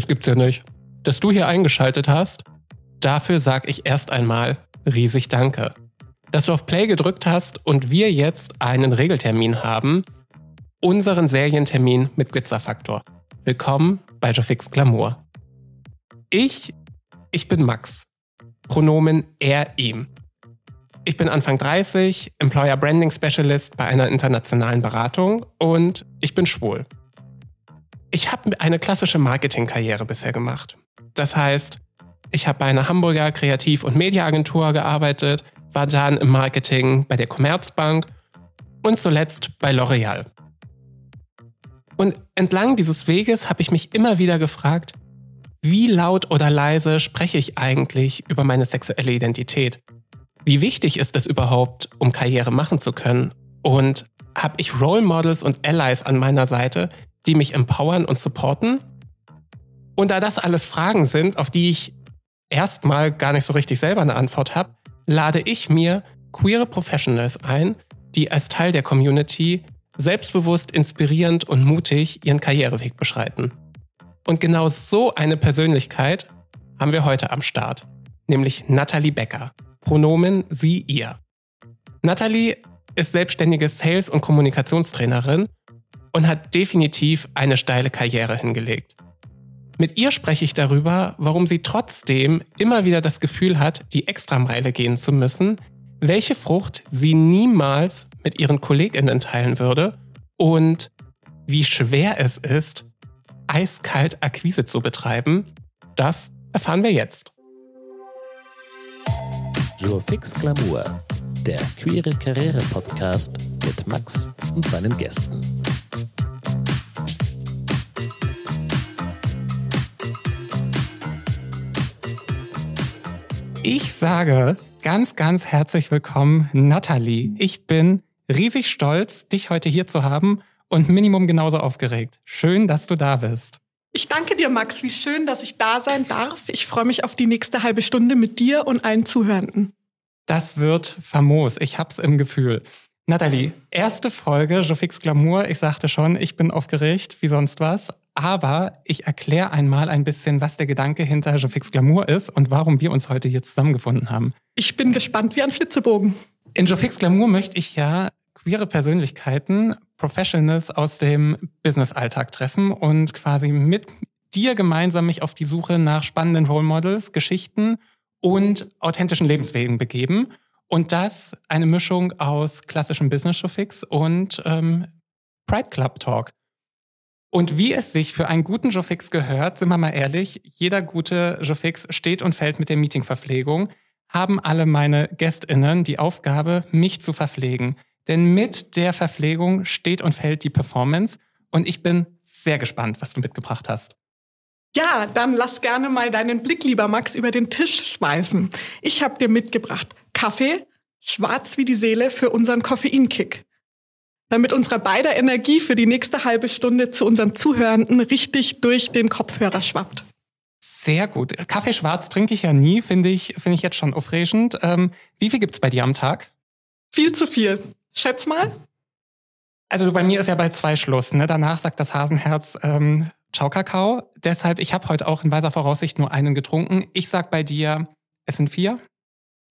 Das gibt's ja nicht. Dass du hier eingeschaltet hast, dafür sag ich erst einmal riesig Danke. Dass du auf Play gedrückt hast und wir jetzt einen Regeltermin haben, unseren Serientermin mit Glitzerfaktor. Willkommen bei Jofix Glamour. Ich, ich bin Max. Pronomen er, ihm. Ich bin Anfang 30, Employer Branding Specialist bei einer internationalen Beratung und ich bin schwul. Ich habe eine klassische Marketingkarriere bisher gemacht. Das heißt, ich habe bei einer Hamburger Kreativ- und Mediaagentur gearbeitet, war dann im Marketing bei der Commerzbank und zuletzt bei L'Oreal. Und entlang dieses Weges habe ich mich immer wieder gefragt, wie laut oder leise spreche ich eigentlich über meine sexuelle Identität? Wie wichtig ist es überhaupt, um Karriere machen zu können? Und habe ich Role Models und Allies an meiner Seite, die mich empowern und supporten? Und da das alles Fragen sind, auf die ich erstmal gar nicht so richtig selber eine Antwort habe, lade ich mir queere Professionals ein, die als Teil der Community selbstbewusst, inspirierend und mutig ihren Karriereweg beschreiten. Und genau so eine Persönlichkeit haben wir heute am Start, nämlich Natalie Becker. Pronomen sie, ihr. Natalie ist selbstständige Sales- und Kommunikationstrainerin und hat definitiv eine steile Karriere hingelegt. Mit ihr spreche ich darüber, warum sie trotzdem immer wieder das Gefühl hat, die Extrameile gehen zu müssen, welche Frucht sie niemals mit ihren Kolleginnen teilen würde und wie schwer es ist, eiskalt Akquise zu betreiben. Das erfahren wir jetzt. Fix Glamour, der queere Karriere-Podcast mit Max und seinen Gästen. Ich sage ganz, ganz herzlich willkommen, Nathalie. Ich bin riesig stolz, dich heute hier zu haben und Minimum genauso aufgeregt. Schön, dass du da bist. Ich danke dir, Max. Wie schön, dass ich da sein darf. Ich freue mich auf die nächste halbe Stunde mit dir und allen Zuhörenden. Das wird famos. Ich hab's im Gefühl. Nathalie, erste Folge Jofix Glamour. Ich sagte schon, ich bin aufgeregt wie sonst was. Aber ich erkläre einmal ein bisschen, was der Gedanke hinter Jofix Glamour ist und warum wir uns heute hier zusammengefunden haben. Ich bin gespannt wie ein Flitzebogen. In Jofix Glamour möchte ich ja queere Persönlichkeiten, Professionals aus dem Business-Alltag treffen und quasi mit dir gemeinsam mich auf die Suche nach spannenden Role Models, Geschichten und authentischen Lebenswegen begeben. Und das eine Mischung aus klassischem Business-Showfix und ähm, Pride Club Talk. Und wie es sich für einen guten Jofix gehört, sind wir mal ehrlich, jeder gute Jofix steht und fällt mit der Meetingverpflegung, haben alle meine GästInnen die Aufgabe, mich zu verpflegen. Denn mit der Verpflegung steht und fällt die Performance. Und ich bin sehr gespannt, was du mitgebracht hast. Ja, dann lass gerne mal deinen Blick, lieber Max, über den Tisch schweifen. Ich habe dir mitgebracht Kaffee, schwarz wie die Seele für unseren Koffeinkick damit unsere beider Energie für die nächste halbe Stunde zu unseren Zuhörenden richtig durch den Kopfhörer schwappt. Sehr gut. Kaffee schwarz trinke ich ja nie, finde ich, finde ich jetzt schon aufregend. Ähm, wie viel gibt's bei dir am Tag? Viel zu viel. Schätz mal. Also bei mir ist ja bei zwei Schluss. Ne? Danach sagt das Hasenherz ähm, Ciao Kakao. Deshalb, ich habe heute auch in weiser Voraussicht nur einen getrunken. Ich sag bei dir, es sind vier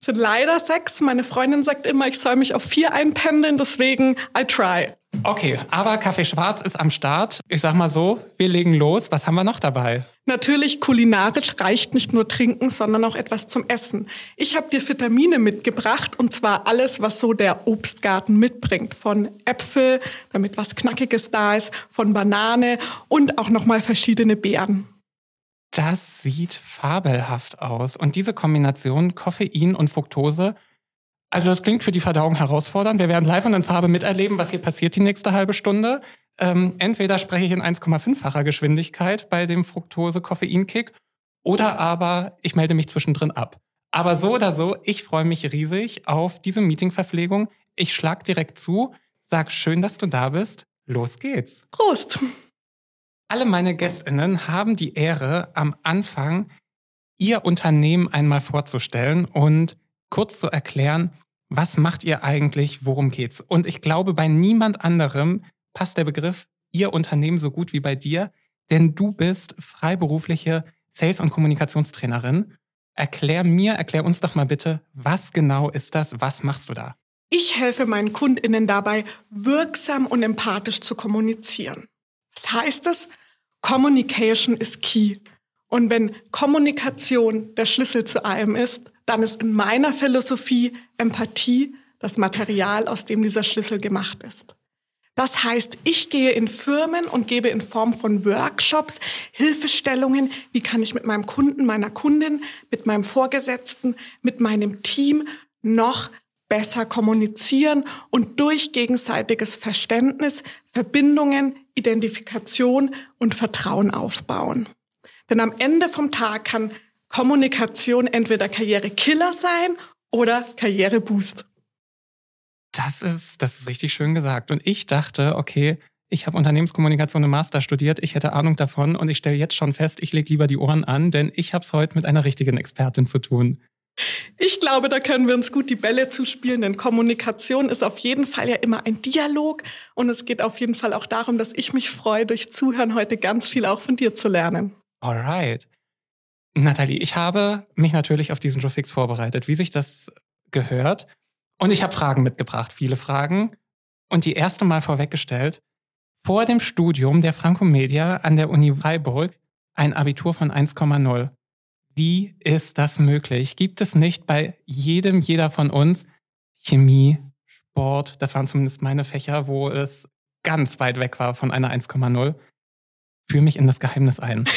sind leider sechs. Meine Freundin sagt immer, ich soll mich auf vier einpendeln, deswegen I try. Okay, aber Kaffee Schwarz ist am Start. Ich sag mal so, wir legen los. Was haben wir noch dabei? Natürlich, kulinarisch reicht nicht nur trinken, sondern auch etwas zum Essen. Ich habe dir Vitamine mitgebracht und zwar alles, was so der Obstgarten mitbringt. Von Äpfel, damit was Knackiges da ist, von Banane und auch nochmal verschiedene Beeren. Das sieht fabelhaft aus. Und diese Kombination Koffein und Fructose, also das klingt für die Verdauung herausfordernd. Wir werden live und in Farbe miterleben, was hier passiert die nächste halbe Stunde. Ähm, entweder spreche ich in 1,5-facher Geschwindigkeit bei dem Fructose-Koffein-Kick oder aber ich melde mich zwischendrin ab. Aber so oder so, ich freue mich riesig auf diese Meetingverpflegung. Ich schlag direkt zu, sag schön, dass du da bist. Los geht's. Prost! Alle meine Gästinnen haben die Ehre, am Anfang ihr Unternehmen einmal vorzustellen und kurz zu erklären, was macht ihr eigentlich, worum geht's. Und ich glaube, bei niemand anderem passt der Begriff ihr Unternehmen so gut wie bei dir, denn du bist freiberufliche Sales- und Kommunikationstrainerin. Erklär mir, erklär uns doch mal bitte, was genau ist das? Was machst du da? Ich helfe meinen KundInnen dabei, wirksam und empathisch zu kommunizieren. Was heißt es? Communication is key. Und wenn Kommunikation der Schlüssel zu allem ist, dann ist in meiner Philosophie Empathie das Material, aus dem dieser Schlüssel gemacht ist. Das heißt, ich gehe in Firmen und gebe in Form von Workshops Hilfestellungen, wie kann ich mit meinem Kunden, meiner Kundin, mit meinem Vorgesetzten, mit meinem Team noch besser kommunizieren und durch gegenseitiges Verständnis Verbindungen, Identifikation und Vertrauen aufbauen. Denn am Ende vom Tag kann Kommunikation entweder Karrierekiller sein oder Karriereboost. Das ist, das ist richtig schön gesagt. Und ich dachte, okay, ich habe Unternehmenskommunikation im Master studiert, ich hätte Ahnung davon und ich stelle jetzt schon fest, ich lege lieber die Ohren an, denn ich habe es heute mit einer richtigen Expertin zu tun. Ich glaube, da können wir uns gut die Bälle zuspielen, denn Kommunikation ist auf jeden Fall ja immer ein Dialog und es geht auf jeden Fall auch darum, dass ich mich freue, durch Zuhören heute ganz viel auch von dir zu lernen. Alright. Nathalie, ich habe mich natürlich auf diesen Joe Fix vorbereitet, wie sich das gehört. Und ich habe Fragen mitgebracht, viele Fragen. Und die erste Mal vorweggestellt, vor dem Studium der Franco-Media an der Uni Freiburg ein Abitur von 1,0. Wie ist das möglich? Gibt es nicht bei jedem, jeder von uns Chemie, Sport, das waren zumindest meine Fächer, wo es ganz weit weg war von einer 1,0? Führ mich in das Geheimnis ein.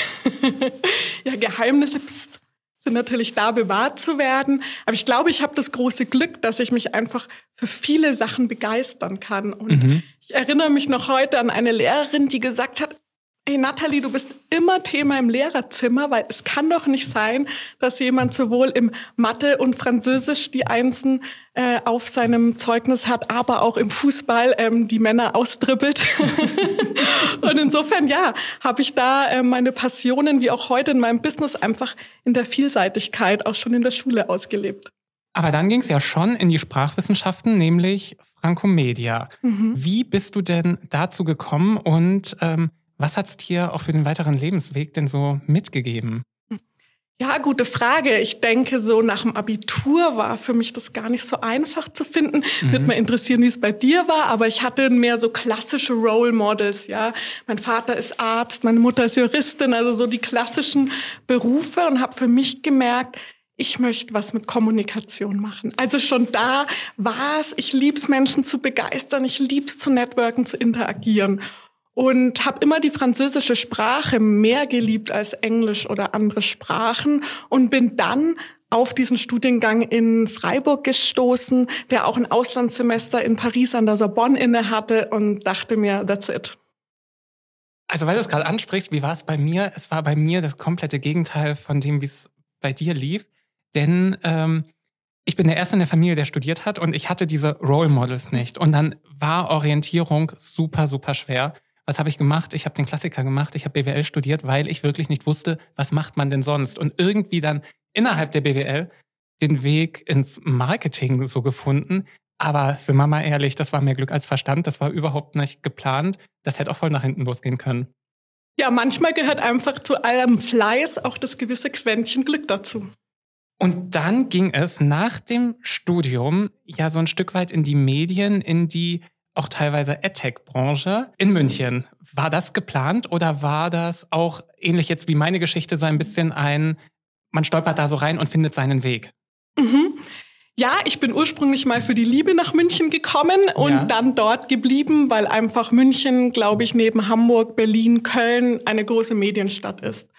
ja, Geheimnisse, pst, sind natürlich da bewahrt zu werden. Aber ich glaube, ich habe das große Glück, dass ich mich einfach für viele Sachen begeistern kann. Und mhm. ich erinnere mich noch heute an eine Lehrerin, die gesagt hat, Hey Nathalie, du bist immer Thema im Lehrerzimmer, weil es kann doch nicht sein, dass jemand sowohl im Mathe und Französisch die Einsen äh, auf seinem Zeugnis hat, aber auch im Fußball ähm, die Männer austribbelt. insofern, ja, habe ich da äh, meine Passionen, wie auch heute in meinem Business, einfach in der Vielseitigkeit auch schon in der Schule ausgelebt. Aber dann ging es ja schon in die Sprachwissenschaften, nämlich Francomedia. Mhm. Wie bist du denn dazu gekommen und ähm, was hat es dir auch für den weiteren Lebensweg denn so mitgegeben? Ja, gute Frage. Ich denke, so nach dem Abitur war für mich das gar nicht so einfach zu finden. Mhm. Würde mal interessieren, wie es bei dir war. Aber ich hatte mehr so klassische Role Models. Ja, mein Vater ist Arzt, meine Mutter ist Juristin, also so die klassischen Berufe und habe für mich gemerkt, ich möchte was mit Kommunikation machen. Also schon da war es. Ich lieb's Menschen zu begeistern. Ich lieb's zu networken, zu interagieren und habe immer die französische Sprache mehr geliebt als Englisch oder andere Sprachen und bin dann auf diesen Studiengang in Freiburg gestoßen, der auch ein Auslandssemester in Paris an der Sorbonne inne hatte und dachte mir, that's it. Also weil du es gerade ansprichst, wie war es bei mir? Es war bei mir das komplette Gegenteil von dem, wie es bei dir lief. Denn ähm, ich bin der Erste in der Familie, der studiert hat und ich hatte diese Role Models nicht. Und dann war Orientierung super, super schwer. Was habe ich gemacht? Ich habe den Klassiker gemacht, ich habe BWL studiert, weil ich wirklich nicht wusste, was macht man denn sonst? Und irgendwie dann innerhalb der BWL den Weg ins Marketing so gefunden. Aber sind wir mal ehrlich, das war mehr Glück als Verstand, das war überhaupt nicht geplant. Das hätte auch voll nach hinten losgehen können. Ja, manchmal gehört einfach zu allem Fleiß auch das gewisse Quäntchen Glück dazu. Und dann ging es nach dem Studium ja so ein Stück weit in die Medien, in die auch teilweise AdTech-Branche in München. War das geplant oder war das auch ähnlich jetzt wie meine Geschichte so ein bisschen ein, man stolpert da so rein und findet seinen Weg? Mhm. Ja, ich bin ursprünglich mal für die Liebe nach München gekommen und ja. dann dort geblieben, weil einfach München, glaube ich, neben Hamburg, Berlin, Köln eine große Medienstadt ist.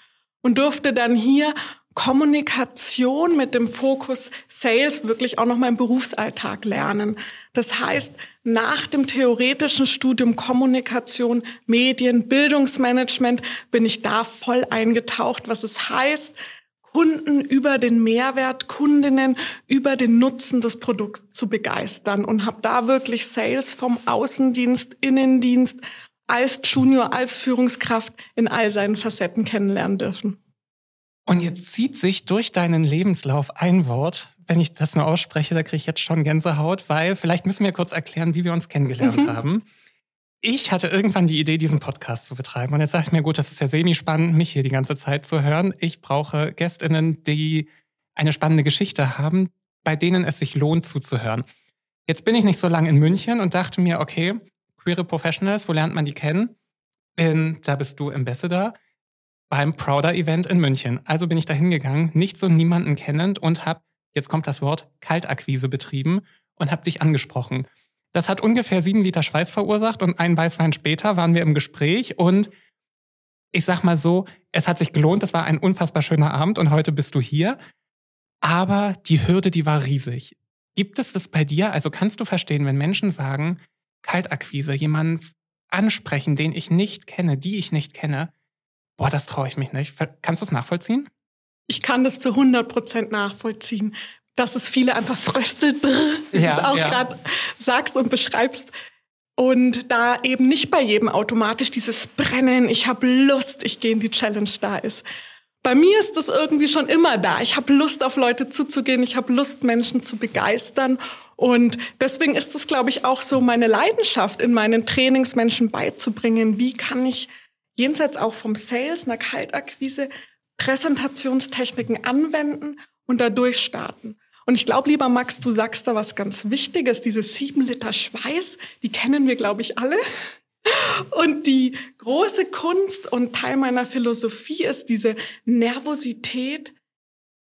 Und durfte dann hier Kommunikation mit dem Fokus Sales wirklich auch noch mal im Berufsalltag lernen. Das heißt, nach dem theoretischen Studium Kommunikation, Medien, Bildungsmanagement bin ich da voll eingetaucht, was es heißt, Kunden über den Mehrwert, Kundinnen über den Nutzen des Produkts zu begeistern und habe da wirklich Sales vom Außendienst, Innendienst als Junior, als Führungskraft in all seinen Facetten kennenlernen dürfen. Und jetzt zieht sich durch deinen Lebenslauf ein Wort. Wenn ich das nur ausspreche, da kriege ich jetzt schon Gänsehaut, weil vielleicht müssen wir kurz erklären, wie wir uns kennengelernt mhm. haben. ich hatte irgendwann die Idee, diesen Podcast zu betreiben. Und jetzt dachte ich mir, gut, das ist ja semi-spannend, mich hier die ganze Zeit zu hören. Ich brauche GästInnen, die eine spannende Geschichte haben, bei denen es sich lohnt zuzuhören. Jetzt bin ich nicht so lange in München und dachte mir, okay, queere Professionals, wo lernt man die kennen? In, da bist du Ambassador beim Prouder Event in München. Also bin ich da hingegangen, nicht so niemanden kennend und habe, jetzt kommt das Wort, Kaltakquise betrieben und habe dich angesprochen. Das hat ungefähr sieben Liter Schweiß verursacht und einen Weißwein später waren wir im Gespräch und ich sag mal so, es hat sich gelohnt, es war ein unfassbar schöner Abend und heute bist du hier. Aber die Hürde, die war riesig. Gibt es das bei dir? Also kannst du verstehen, wenn Menschen sagen, Kaltakquise, jemanden ansprechen, den ich nicht kenne, die ich nicht kenne, boah, das traue ich mich nicht. Kannst du es nachvollziehen? Ich kann das zu 100 Prozent nachvollziehen dass es viele einfach fröstelt, brr, wie ja, du es auch ja. gerade sagst und beschreibst. Und da eben nicht bei jedem automatisch dieses Brennen, ich habe Lust, ich gehe in die Challenge da ist. Bei mir ist das irgendwie schon immer da. Ich habe Lust, auf Leute zuzugehen. Ich habe Lust, Menschen zu begeistern. Und deswegen ist es, glaube ich, auch so meine Leidenschaft, in meinen Trainings Menschen beizubringen. Wie kann ich jenseits auch vom Sales, einer Kaltakquise, Präsentationstechniken anwenden und da durchstarten? Und ich glaube, lieber Max, du sagst da was ganz Wichtiges. Diese sieben Liter Schweiß, die kennen wir, glaube ich, alle. Und die große Kunst und Teil meiner Philosophie ist, diese Nervosität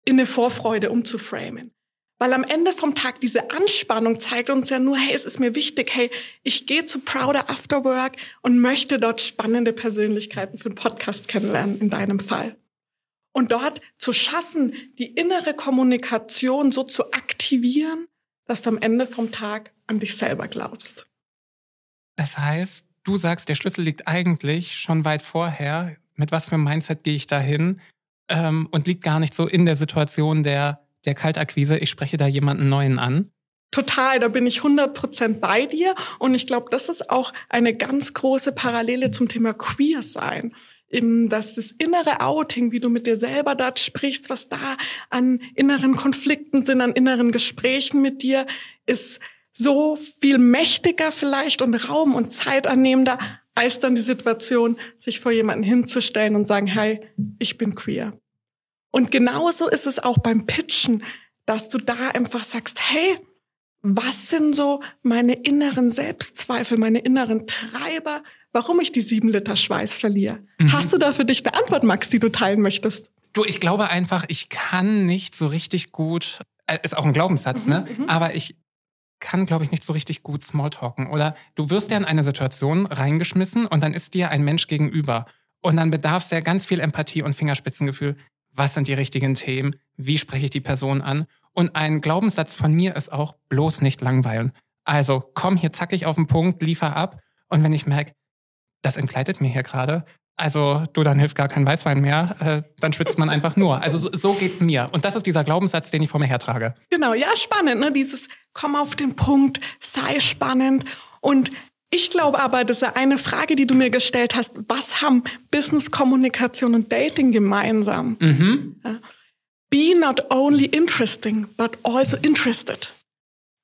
in eine Vorfreude umzuframen. Weil am Ende vom Tag diese Anspannung zeigt uns ja nur, hey, es ist mir wichtig, hey, ich gehe zu Prouder After Work und möchte dort spannende Persönlichkeiten für einen Podcast kennenlernen, in deinem Fall und dort zu schaffen, die innere Kommunikation so zu aktivieren, dass du am Ende vom Tag an dich selber glaubst. Das heißt, du sagst, der Schlüssel liegt eigentlich schon weit vorher. Mit was für einem Mindset gehe ich dahin? Ähm, und liegt gar nicht so in der Situation der, der Kaltakquise. Ich spreche da jemanden Neuen an. Total, da bin ich 100% bei dir. Und ich glaube, das ist auch eine ganz große Parallele zum Thema Queer sein eben, dass das innere Outing, wie du mit dir selber dort sprichst, was da an inneren Konflikten sind, an inneren Gesprächen mit dir, ist so viel mächtiger vielleicht und Raum und Zeit annehmender, als dann die Situation, sich vor jemanden hinzustellen und sagen, hey, ich bin queer. Und genauso ist es auch beim Pitchen, dass du da einfach sagst, hey, was sind so meine inneren Selbstzweifel, meine inneren Treiber, warum ich die sieben Liter Schweiß verliere. Mhm. Hast du da für dich eine Antwort, Max, die du teilen möchtest? Du, ich glaube einfach, ich kann nicht so richtig gut, äh, ist auch ein Glaubenssatz, mhm, ne? Mhm. Aber ich kann, glaube ich, nicht so richtig gut Smalltalken. Oder du wirst ja in eine Situation reingeschmissen und dann ist dir ein Mensch gegenüber. Und dann bedarf es ja ganz viel Empathie und Fingerspitzengefühl. Was sind die richtigen Themen? Wie spreche ich die Person an? Und ein Glaubenssatz von mir ist auch bloß nicht langweilen. Also komm hier zackig auf den Punkt, liefer ab. Und wenn ich merke, das entgleitet mir hier gerade. Also du, dann hilft gar kein Weißwein mehr, äh, dann schwitzt man einfach nur. Also so, so geht's mir. Und das ist dieser Glaubenssatz, den ich vor mir hertrage. Genau, ja, spannend, ne? Dieses komm auf den Punkt, sei spannend. Und ich glaube aber, das ist eine Frage, die du mir gestellt hast, was haben Business, Kommunikation und Dating gemeinsam? Mhm. Be not only interesting, but also interested.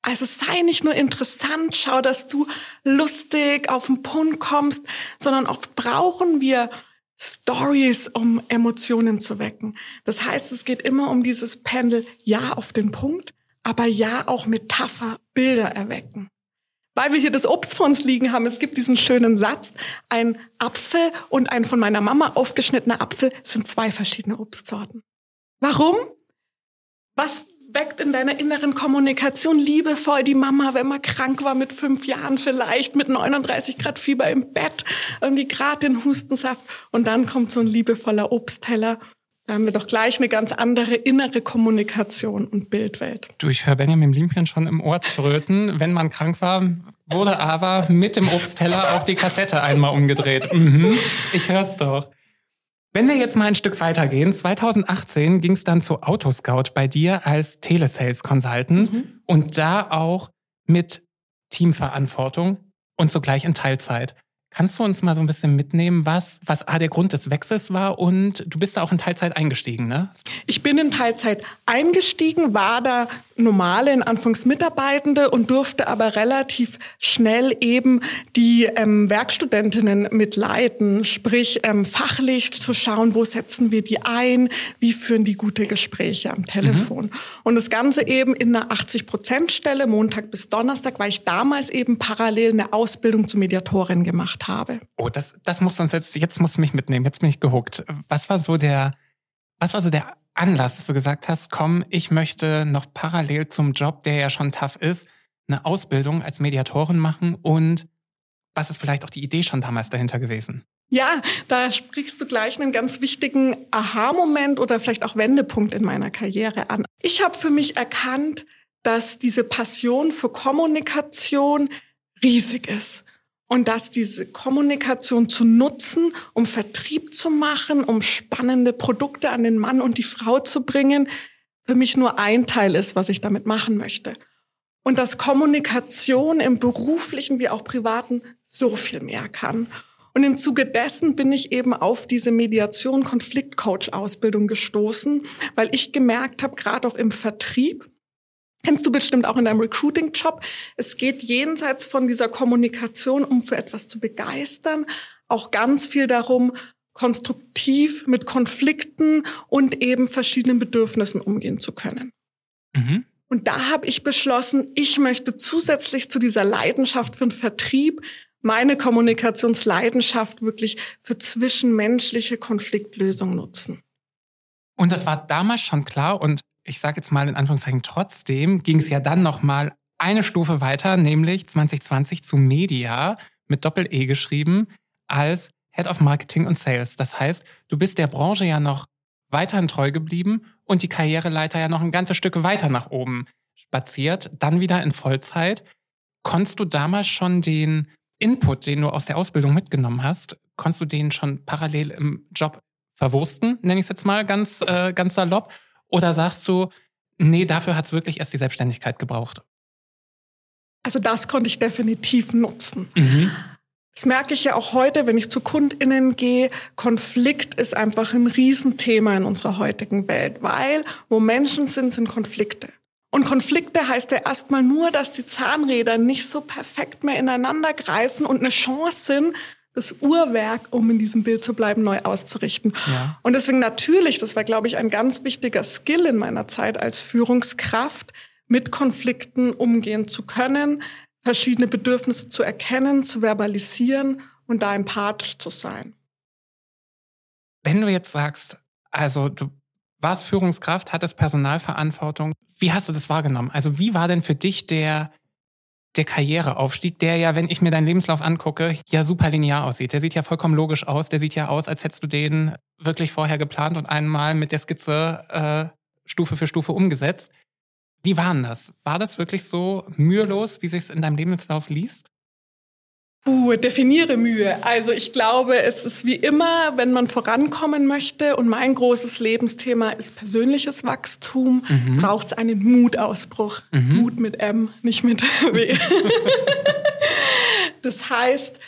Also sei nicht nur interessant, schau, dass du lustig auf den Punkt kommst, sondern oft brauchen wir Stories, um Emotionen zu wecken. Das heißt, es geht immer um dieses Pendel, ja auf den Punkt, aber ja auch Metapher, Bilder erwecken. Weil wir hier das Obst vor uns liegen haben, es gibt diesen schönen Satz, ein Apfel und ein von meiner Mama aufgeschnittener Apfel sind zwei verschiedene Obstsorten. Warum? Was weckt in deiner inneren Kommunikation liebevoll die Mama, wenn man krank war mit fünf Jahren vielleicht, mit 39 Grad Fieber im Bett, irgendwie gerade den Hustensaft und dann kommt so ein liebevoller Obstteller. Da haben wir doch gleich eine ganz andere innere Kommunikation und Bildwelt. Du, ich höre Benjamin Blümchen schon im Ohr tröten. Wenn man krank war, wurde aber mit dem Obstteller auch die Kassette einmal umgedreht. Mhm. Ich hör's doch. Wenn wir jetzt mal ein Stück weitergehen, 2018 ging es dann zu Autoscout bei dir als Telesales Consultant mhm. und da auch mit Teamverantwortung und sogleich in Teilzeit. Kannst du uns mal so ein bisschen mitnehmen, was, was A, der Grund des Wechsels war und du bist da auch in Teilzeit eingestiegen, ne? Ich bin in Teilzeit eingestiegen, war da normale, in Anfangs Mitarbeitende und durfte aber relativ schnell eben die ähm, Werkstudentinnen mitleiten, sprich ähm, fachlich zu schauen, wo setzen wir die ein, wie führen die gute Gespräche am Telefon. Mhm. Und das Ganze eben in einer 80-Prozent-Stelle, Montag bis Donnerstag, weil ich damals eben parallel eine Ausbildung zur Mediatorin gemacht habe. Oh, das, das muss uns jetzt, jetzt muss mich mitnehmen, jetzt bin ich gehuckt. Was war so der, was war so der Anlass, dass du gesagt hast, komm, ich möchte noch parallel zum Job, der ja schon tough ist, eine Ausbildung als Mediatorin machen und was ist vielleicht auch die Idee schon damals dahinter gewesen? Ja, da sprichst du gleich einen ganz wichtigen Aha-Moment oder vielleicht auch Wendepunkt in meiner Karriere an. Ich habe für mich erkannt, dass diese Passion für Kommunikation riesig ist und dass diese Kommunikation zu nutzen, um Vertrieb zu machen, um spannende Produkte an den Mann und die Frau zu bringen, für mich nur ein Teil ist, was ich damit machen möchte. Und dass Kommunikation im beruflichen wie auch privaten so viel mehr kann. Und im Zuge dessen bin ich eben auf diese Mediation Konfliktcoach Ausbildung gestoßen, weil ich gemerkt habe, gerade auch im Vertrieb, Kennst du bestimmt auch in deinem Recruiting-Job. Es geht jenseits von dieser Kommunikation, um für etwas zu begeistern, auch ganz viel darum, konstruktiv mit Konflikten und eben verschiedenen Bedürfnissen umgehen zu können. Mhm. Und da habe ich beschlossen, ich möchte zusätzlich zu dieser Leidenschaft für den Vertrieb meine Kommunikationsleidenschaft wirklich für zwischenmenschliche Konfliktlösung nutzen. Und das war damals schon klar und ich sage jetzt mal in Anführungszeichen trotzdem, ging es ja dann noch mal eine Stufe weiter, nämlich 2020 zu Media mit Doppel-E geschrieben als Head of Marketing und Sales. Das heißt, du bist der Branche ja noch weiterhin treu geblieben und die Karriereleiter ja noch ein ganzes Stück weiter nach oben spaziert, dann wieder in Vollzeit. Konntest du damals schon den Input, den du aus der Ausbildung mitgenommen hast, konntest du den schon parallel im Job verwursten, nenne ich es jetzt mal ganz, äh, ganz salopp? Oder sagst du, nee, dafür hat es wirklich erst die Selbstständigkeit gebraucht? Also das konnte ich definitiv nutzen. Mhm. Das merke ich ja auch heute, wenn ich zu KundInnen gehe. Konflikt ist einfach ein Riesenthema in unserer heutigen Welt, weil wo Menschen sind, sind Konflikte. Und Konflikte heißt ja erstmal nur, dass die Zahnräder nicht so perfekt mehr ineinander greifen und eine Chance sind, das Uhrwerk, um in diesem Bild zu bleiben, neu auszurichten. Ja. Und deswegen natürlich, das war, glaube ich, ein ganz wichtiger Skill in meiner Zeit als Führungskraft, mit Konflikten umgehen zu können, verschiedene Bedürfnisse zu erkennen, zu verbalisieren und da empathisch zu sein. Wenn du jetzt sagst, also du warst Führungskraft, hattest Personalverantwortung, wie hast du das wahrgenommen? Also wie war denn für dich der der Karriereaufstieg, der ja, wenn ich mir deinen Lebenslauf angucke, ja super linear aussieht. Der sieht ja vollkommen logisch aus. Der sieht ja aus, als hättest du den wirklich vorher geplant und einmal mit der Skizze äh, Stufe für Stufe umgesetzt. Wie war denn das? War das wirklich so mühelos, wie sich es in deinem Lebenslauf liest? Puh, definiere Mühe. Also ich glaube, es ist wie immer, wenn man vorankommen möchte und mein großes Lebensthema ist persönliches Wachstum, mhm. braucht es einen Mutausbruch. Mhm. Mut mit M, nicht mit W. das heißt,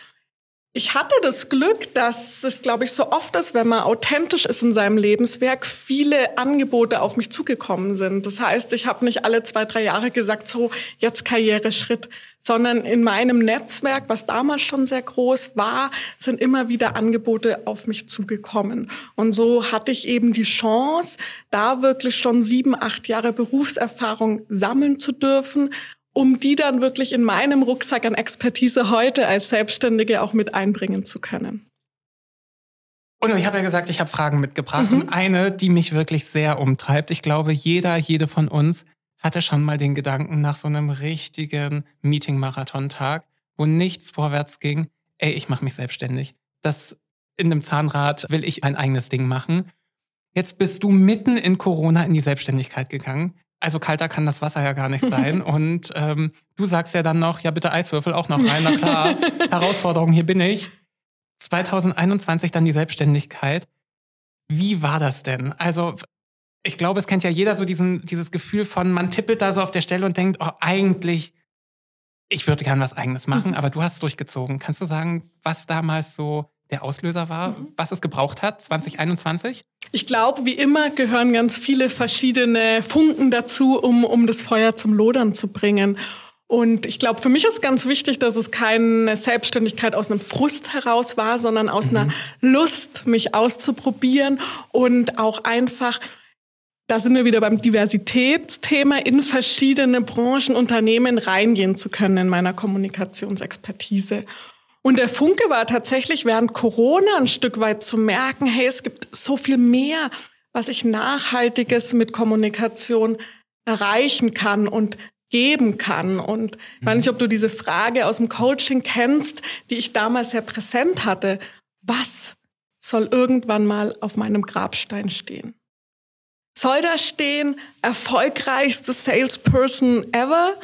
ich hatte das Glück, dass es, glaube ich, so oft ist, wenn man authentisch ist in seinem Lebenswerk, viele Angebote auf mich zugekommen sind. Das heißt, ich habe nicht alle zwei, drei Jahre gesagt, so jetzt Karriereschritt, sondern in meinem Netzwerk, was damals schon sehr groß war, sind immer wieder Angebote auf mich zugekommen. Und so hatte ich eben die Chance, da wirklich schon sieben, acht Jahre Berufserfahrung sammeln zu dürfen um die dann wirklich in meinem Rucksack an Expertise heute als Selbstständige auch mit einbringen zu können. Und ich habe ja gesagt, ich habe Fragen mitgebracht mhm. und eine, die mich wirklich sehr umtreibt. Ich glaube, jeder, jede von uns hatte schon mal den Gedanken nach so einem richtigen Meeting-Marathon-Tag, wo nichts vorwärts ging, ey, ich mache mich selbstständig. Das in dem Zahnrad will ich ein eigenes Ding machen. Jetzt bist du mitten in Corona in die Selbstständigkeit gegangen also kalter kann das Wasser ja gar nicht sein. Und ähm, du sagst ja dann noch, ja bitte Eiswürfel auch noch rein. Na klar, Herausforderung, hier bin ich. 2021 dann die Selbstständigkeit. Wie war das denn? Also ich glaube, es kennt ja jeder so diesen, dieses Gefühl von, man tippelt da so auf der Stelle und denkt, oh, eigentlich, ich würde gern was eigenes machen, aber du hast es durchgezogen. Kannst du sagen, was damals so der Auslöser war, mhm. was es gebraucht hat, 2021? Ich glaube, wie immer gehören ganz viele verschiedene Funken dazu, um, um das Feuer zum Lodern zu bringen. Und ich glaube, für mich ist ganz wichtig, dass es keine Selbstständigkeit aus einem Frust heraus war, sondern aus mhm. einer Lust, mich auszuprobieren und auch einfach da sind wir wieder beim Diversitätsthema, in verschiedene Branchen, Unternehmen reingehen zu können in meiner Kommunikationsexpertise. Und der Funke war tatsächlich während Corona ein Stück weit zu merken, hey, es gibt so viel mehr, was ich nachhaltiges mit Kommunikation erreichen kann und geben kann. Und ich weiß nicht, ob du diese Frage aus dem Coaching kennst, die ich damals sehr präsent hatte. Was soll irgendwann mal auf meinem Grabstein stehen? Soll da stehen, erfolgreichste Salesperson ever?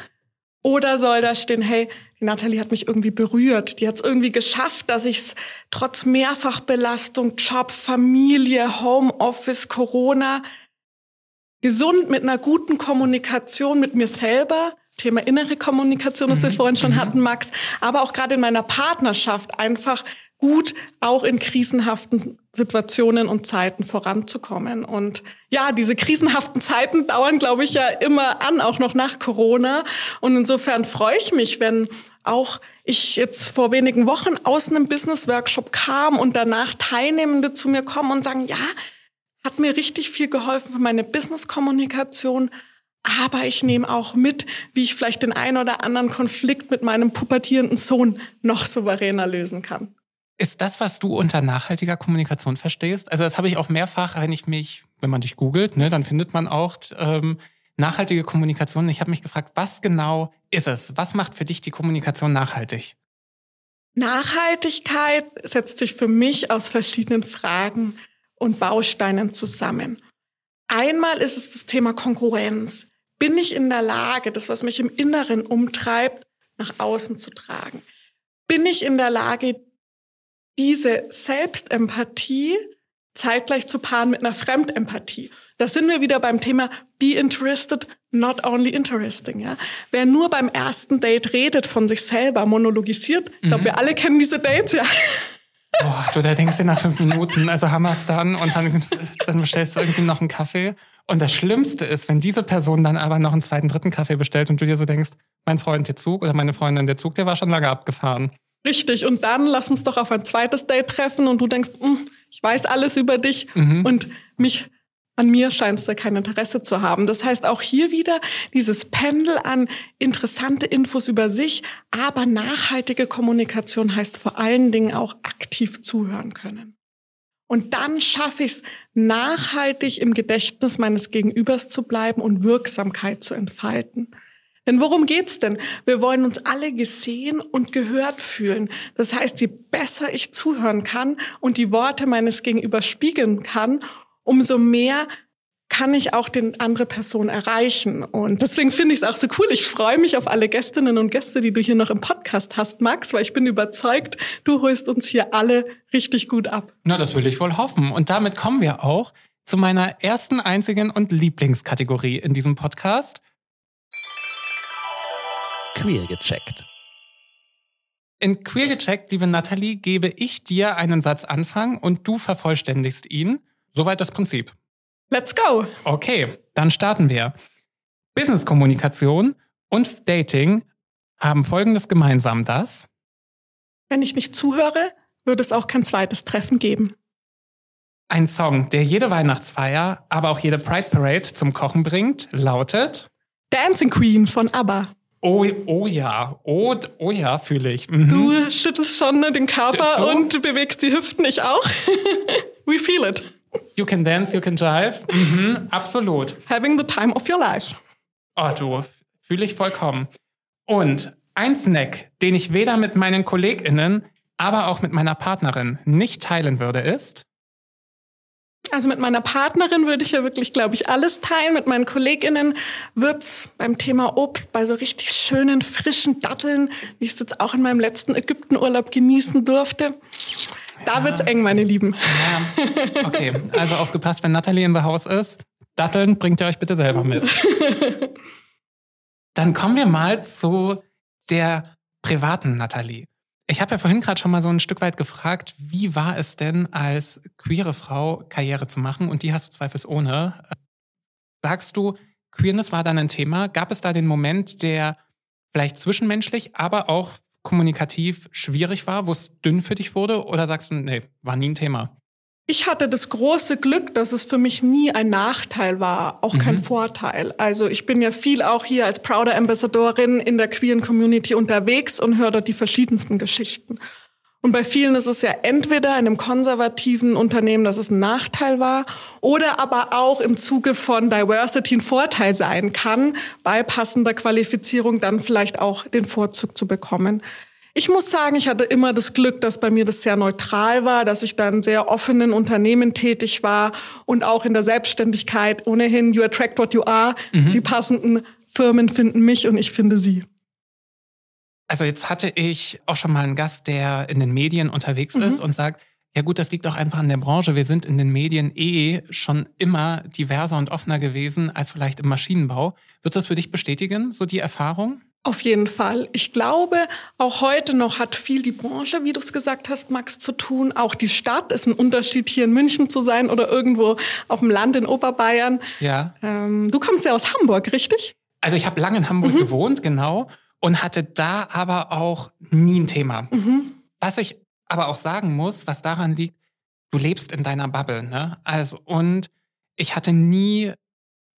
Oder soll da stehen, hey, die Nathalie hat mich irgendwie berührt. Die hat es irgendwie geschafft, dass ich es trotz Mehrfachbelastung, Job, Familie, Homeoffice, Corona, gesund mit einer guten Kommunikation mit mir selber, Thema innere Kommunikation, das wir mhm. vorhin schon mhm. hatten, Max, aber auch gerade in meiner Partnerschaft einfach gut auch in krisenhaften Situationen und Zeiten voranzukommen. Und ja, diese krisenhaften Zeiten dauern, glaube ich, ja immer an, auch noch nach Corona. Und insofern freue ich mich, wenn auch ich jetzt vor wenigen Wochen aus einem Business-Workshop kam und danach Teilnehmende zu mir kommen und sagen, ja, hat mir richtig viel geholfen für meine Business-Kommunikation. Aber ich nehme auch mit, wie ich vielleicht den einen oder anderen Konflikt mit meinem pubertierenden Sohn noch souveräner lösen kann. Ist das, was du unter nachhaltiger Kommunikation verstehst? Also das habe ich auch mehrfach, wenn ich mich, wenn man dich googelt, ne, dann findet man auch ähm, nachhaltige Kommunikation. Ich habe mich gefragt, was genau ist es? Was macht für dich die Kommunikation nachhaltig? Nachhaltigkeit setzt sich für mich aus verschiedenen Fragen und Bausteinen zusammen. Einmal ist es das Thema Konkurrenz. Bin ich in der Lage, das, was mich im Inneren umtreibt, nach außen zu tragen? Bin ich in der Lage, diese Selbstempathie zeitgleich zu paaren mit einer Fremdempathie. Da sind wir wieder beim Thema be interested, not only interesting. Ja? Wer nur beim ersten Date redet von sich selber, monologisiert, ich glaube, mhm. wir alle kennen diese Dates, ja. Boah, du, da denkst du nach fünf Minuten, also hammerst dann und dann, dann bestellst du irgendwie noch einen Kaffee. Und das Schlimmste ist, wenn diese Person dann aber noch einen zweiten, dritten Kaffee bestellt und du dir so denkst, mein Freund, der Zug oder meine Freundin, der Zug, der war schon lange abgefahren. Richtig, und dann lass uns doch auf ein zweites Date treffen und du denkst, hm, ich weiß alles über dich mhm. und mich an mir scheinst du kein Interesse zu haben. Das heißt auch hier wieder dieses Pendel an interessante Infos über sich, aber nachhaltige Kommunikation heißt vor allen Dingen auch aktiv zuhören können. Und dann schaffe ich es, nachhaltig im Gedächtnis meines Gegenübers zu bleiben und Wirksamkeit zu entfalten. Denn worum geht's denn? Wir wollen uns alle gesehen und gehört fühlen. Das heißt, je besser ich zuhören kann und die Worte meines Gegenübers spiegeln kann, umso mehr kann ich auch den andere Person erreichen. Und deswegen finde ich es auch so cool. Ich freue mich auf alle Gästinnen und Gäste, die du hier noch im Podcast hast, Max, weil ich bin überzeugt, du holst uns hier alle richtig gut ab. Na, das will ich wohl hoffen. Und damit kommen wir auch zu meiner ersten, einzigen und Lieblingskategorie in diesem Podcast. Queer gecheckt. In Queer gecheckt, liebe Nathalie, gebe ich dir einen Satz Anfang und du vervollständigst ihn. Soweit das Prinzip. Let's go. Okay, dann starten wir. Business-Kommunikation und Dating haben Folgendes gemeinsam, dass wenn ich nicht zuhöre, würde es auch kein zweites Treffen geben. Ein Song, der jede Weihnachtsfeier, aber auch jede Pride Parade zum Kochen bringt, lautet Dancing Queen von ABBA. Oh, oh ja, oh, oh ja, fühle ich. Mhm. Du schüttelst schon ne, den Körper du? und bewegst die Hüften, ich auch. We feel it. You can dance, you can jive. Mhm, absolut. Having the time of your life. Oh, du, fühle ich vollkommen. Und ein Snack, den ich weder mit meinen KollegInnen, aber auch mit meiner Partnerin nicht teilen würde, ist also mit meiner Partnerin würde ich ja wirklich, glaube ich, alles teilen. Mit meinen KollegInnen wird's beim Thema Obst bei so richtig schönen, frischen Datteln, wie ich es jetzt auch in meinem letzten Ägyptenurlaub genießen durfte. Da ja. wird's eng, meine Lieben. Ja. Okay, also aufgepasst, wenn Nathalie in the House ist. Datteln bringt ihr euch bitte selber mit. Dann kommen wir mal zu der privaten Nathalie. Ich habe ja vorhin gerade schon mal so ein Stück weit gefragt, wie war es denn als queere Frau Karriere zu machen? Und die hast du zweifelsohne. Sagst du, Queerness war dann ein Thema? Gab es da den Moment, der vielleicht zwischenmenschlich, aber auch kommunikativ schwierig war, wo es dünn für dich wurde? Oder sagst du, nee, war nie ein Thema? Ich hatte das große Glück, dass es für mich nie ein Nachteil war, auch kein mhm. Vorteil. Also ich bin ja viel auch hier als Prouder Ambassadorin in der queeren Community unterwegs und höre dort die verschiedensten Geschichten. Und bei vielen ist es ja entweder in einem konservativen Unternehmen, dass es ein Nachteil war, oder aber auch im Zuge von Diversity ein Vorteil sein kann, bei passender Qualifizierung dann vielleicht auch den Vorzug zu bekommen. Ich muss sagen, ich hatte immer das Glück, dass bei mir das sehr neutral war, dass ich dann sehr offenen Unternehmen tätig war und auch in der Selbstständigkeit ohnehin you attract what you are. Mhm. Die passenden Firmen finden mich und ich finde sie. Also jetzt hatte ich auch schon mal einen Gast, der in den Medien unterwegs mhm. ist und sagt, ja gut, das liegt auch einfach an der Branche. Wir sind in den Medien eh schon immer diverser und offener gewesen als vielleicht im Maschinenbau. Wird das für dich bestätigen, so die Erfahrung? Auf jeden Fall. Ich glaube, auch heute noch hat viel die Branche, wie du es gesagt hast, Max, zu tun. Auch die Stadt ist ein Unterschied, hier in München zu sein oder irgendwo auf dem Land in Oberbayern. Ja. Ähm, du kommst ja aus Hamburg, richtig? Also ich habe lange in Hamburg mhm. gewohnt, genau, und hatte da aber auch nie ein Thema. Mhm. Was ich aber auch sagen muss, was daran liegt, du lebst in deiner Bubble, ne? Also und ich hatte nie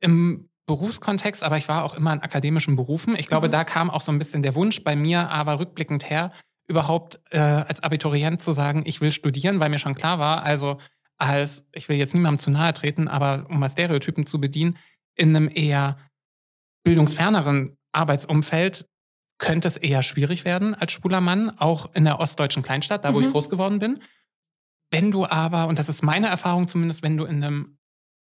im Berufskontext, aber ich war auch immer in akademischen Berufen. Ich glaube, mhm. da kam auch so ein bisschen der Wunsch bei mir, aber rückblickend her, überhaupt äh, als Abiturient zu sagen, ich will studieren, weil mir schon klar war, also als, ich will jetzt niemandem zu nahe treten, aber um mal Stereotypen zu bedienen, in einem eher bildungsferneren Arbeitsumfeld könnte es eher schwierig werden als schwuler Mann, auch in der ostdeutschen Kleinstadt, da wo mhm. ich groß geworden bin. Wenn du aber, und das ist meine Erfahrung zumindest, wenn du in einem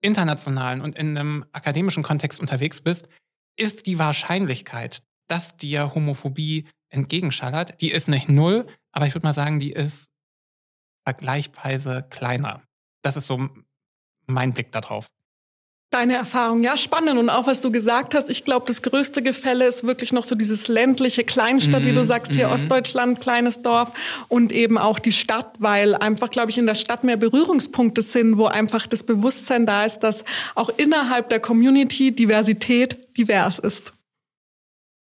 internationalen und in einem akademischen Kontext unterwegs bist, ist die Wahrscheinlichkeit, dass dir Homophobie entgegenschallert, die ist nicht null, aber ich würde mal sagen, die ist vergleichsweise kleiner. Das ist so mein Blick darauf. Deine Erfahrung, ja, spannend. Und auch was du gesagt hast, ich glaube, das größte Gefälle ist wirklich noch so dieses ländliche Kleinstadt, mm wie du mhm, sagst, hier mm Ostdeutschland, kleines Dorf und eben auch die Stadt, weil einfach, glaube ich, in der Stadt mehr Berührungspunkte sind, wo einfach das Bewusstsein da ist, dass auch innerhalb der Community Diversität divers ist.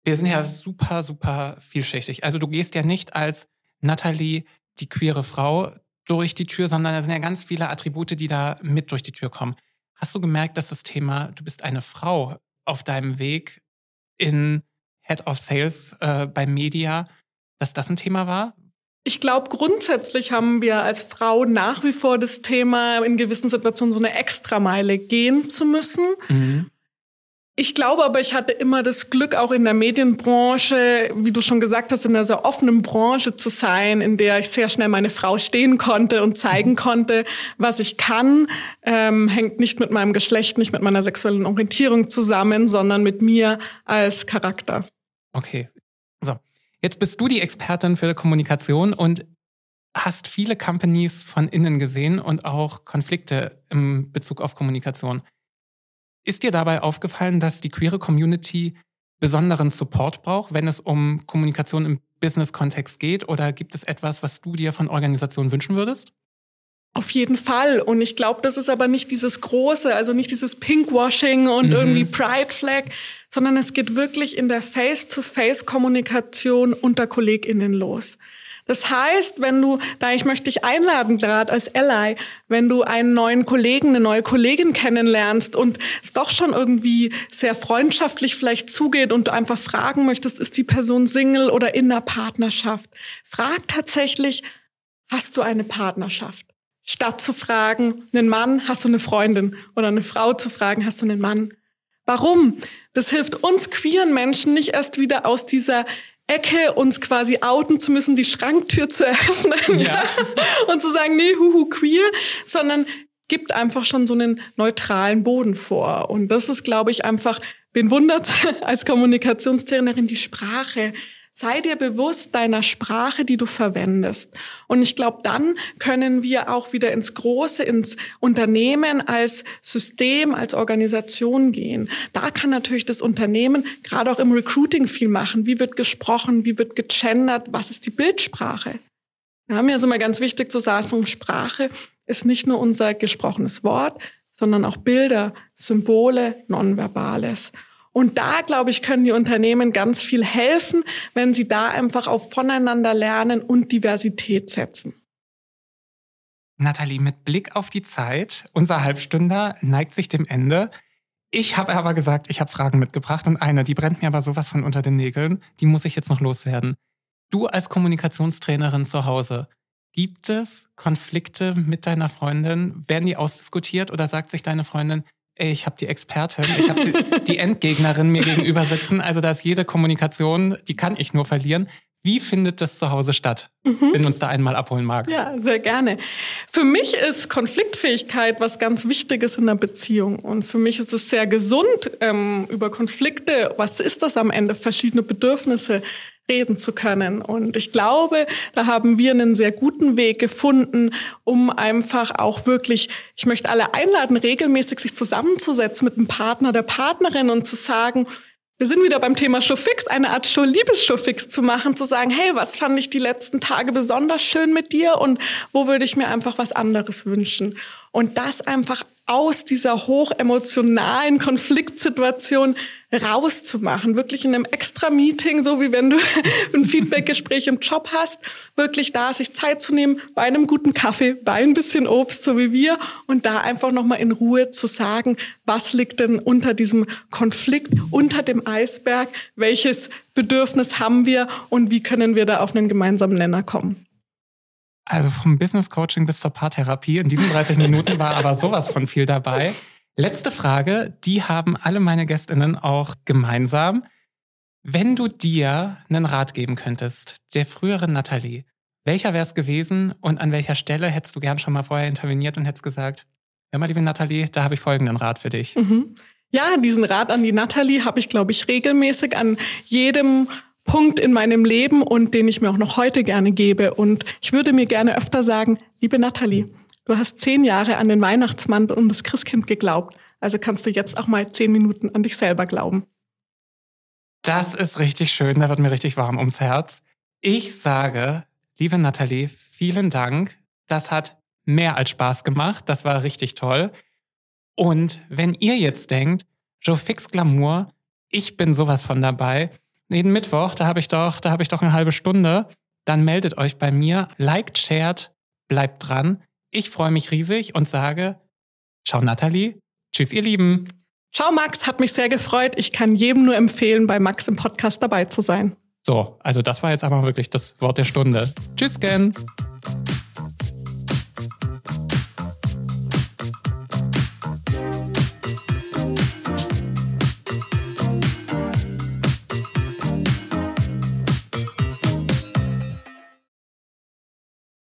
Wir sind ja super, super vielschichtig. Also du gehst ja nicht als Natalie, die queere Frau, durch die Tür, sondern da sind ja ganz viele Attribute, die da mit durch die Tür kommen. Hast du gemerkt, dass das Thema, du bist eine Frau auf deinem Weg in Head of Sales äh, bei Media, dass das ein Thema war? Ich glaube, grundsätzlich haben wir als Frau nach wie vor das Thema, in gewissen Situationen so eine Extrameile gehen zu müssen. Mhm. Ich glaube aber, ich hatte immer das Glück, auch in der Medienbranche, wie du schon gesagt hast, in einer sehr offenen Branche zu sein, in der ich sehr schnell meine Frau stehen konnte und zeigen konnte, was ich kann. Ähm, hängt nicht mit meinem Geschlecht, nicht mit meiner sexuellen Orientierung zusammen, sondern mit mir als Charakter. Okay. So. Jetzt bist du die Expertin für Kommunikation und hast viele Companies von innen gesehen und auch Konflikte im Bezug auf Kommunikation. Ist dir dabei aufgefallen, dass die queere Community besonderen Support braucht, wenn es um Kommunikation im Business-Kontext geht? Oder gibt es etwas, was du dir von Organisationen wünschen würdest? Auf jeden Fall. Und ich glaube, das ist aber nicht dieses große, also nicht dieses Pinkwashing und mhm. irgendwie Pride Flag, sondern es geht wirklich in der Face-to-Face-Kommunikation unter KollegInnen los. Das heißt, wenn du, da ich möchte dich einladen gerade als Ally, wenn du einen neuen Kollegen, eine neue Kollegin kennenlernst und es doch schon irgendwie sehr freundschaftlich vielleicht zugeht und du einfach fragen möchtest, ist die Person Single oder in der Partnerschaft? Frag tatsächlich, hast du eine Partnerschaft? Statt zu fragen, einen Mann, hast du eine Freundin? Oder eine Frau zu fragen, hast du einen Mann? Warum? Das hilft uns queeren Menschen nicht erst wieder aus dieser Ecke uns quasi outen zu müssen, die Schranktür zu öffnen ja. und zu sagen, nee, huhu, queer, sondern gibt einfach schon so einen neutralen Boden vor. Und das ist, glaube ich, einfach, wen wundert als Kommunikationstrainerin die Sprache Sei dir bewusst deiner Sprache, die du verwendest. Und ich glaube, dann können wir auch wieder ins Große, ins Unternehmen als System, als Organisation gehen. Da kann natürlich das Unternehmen gerade auch im Recruiting viel machen. Wie wird gesprochen? Wie wird gegendert? Was ist die Bildsprache? Ja, mir ist immer ganz wichtig zu sagen, Sprache ist nicht nur unser gesprochenes Wort, sondern auch Bilder, Symbole, Nonverbales. Und da, glaube ich, können die Unternehmen ganz viel helfen, wenn sie da einfach auf voneinander lernen und Diversität setzen. Nathalie, mit Blick auf die Zeit, unser Halbstünder neigt sich dem Ende. Ich habe aber gesagt, ich habe Fragen mitgebracht und eine, die brennt mir aber sowas von unter den Nägeln, die muss ich jetzt noch loswerden. Du als Kommunikationstrainerin zu Hause, gibt es Konflikte mit deiner Freundin? Werden die ausdiskutiert oder sagt sich deine Freundin, ich habe die Expertin, ich habe die, die Endgegnerin mir gegenüber sitzen, also da ist jede Kommunikation, die kann ich nur verlieren. Wie findet das zu Hause statt, mhm. wenn du uns da einmal abholen magst? Ja, sehr gerne. Für mich ist Konfliktfähigkeit was ganz Wichtiges in der Beziehung. Und für mich ist es sehr gesund, ähm, über Konflikte, was ist das am Ende, verschiedene Bedürfnisse reden zu können. Und ich glaube, da haben wir einen sehr guten Weg gefunden, um einfach auch wirklich, ich möchte alle einladen, regelmäßig sich zusammenzusetzen mit dem Partner, der Partnerin und zu sagen, wir sind wieder beim Thema Showfix, eine Art Show-Liebes-Showfix zu machen, zu sagen, hey, was fand ich die letzten Tage besonders schön mit dir und wo würde ich mir einfach was anderes wünschen? Und das einfach aus dieser hochemotionalen Konfliktsituation rauszumachen, wirklich in einem extra Meeting, so wie wenn du ein Feedbackgespräch im Job hast, wirklich da sich Zeit zu nehmen, bei einem guten Kaffee, bei ein bisschen Obst, so wie wir, und da einfach nochmal in Ruhe zu sagen, was liegt denn unter diesem Konflikt, unter dem Eisberg, welches Bedürfnis haben wir? Und wie können wir da auf einen gemeinsamen Nenner kommen. Also vom Business Coaching bis zur Paartherapie. In diesen 30 Minuten war aber sowas von viel dabei. Letzte Frage, die haben alle meine Gästinnen auch gemeinsam. Wenn du dir einen Rat geben könntest, der früheren Nathalie, welcher wäre es gewesen und an welcher Stelle hättest du gern schon mal vorher interveniert und hättest gesagt, hör mal, liebe Nathalie, da habe ich folgenden Rat für dich. Mhm. Ja, diesen Rat an die Nathalie habe ich, glaube ich, regelmäßig an jedem Punkt in meinem Leben und den ich mir auch noch heute gerne gebe. Und ich würde mir gerne öfter sagen, liebe Nathalie, Du hast zehn Jahre an den Weihnachtsmann und das Christkind geglaubt. Also kannst du jetzt auch mal zehn Minuten an dich selber glauben. Das ist richtig schön, da wird mir richtig warm ums Herz. Ich sage, liebe Nathalie, vielen Dank. Das hat mehr als Spaß gemacht. Das war richtig toll. Und wenn ihr jetzt denkt, Joe Fix Glamour, ich bin sowas von dabei. Jeden Mittwoch, da habe ich doch, da habe ich doch eine halbe Stunde. Dann meldet euch bei mir, liked, shared, bleibt dran. Ich freue mich riesig und sage, ciao Nathalie, tschüss ihr Lieben. Ciao Max, hat mich sehr gefreut. Ich kann jedem nur empfehlen, bei Max im Podcast dabei zu sein. So, also das war jetzt aber wirklich das Wort der Stunde. Tschüss, Gen.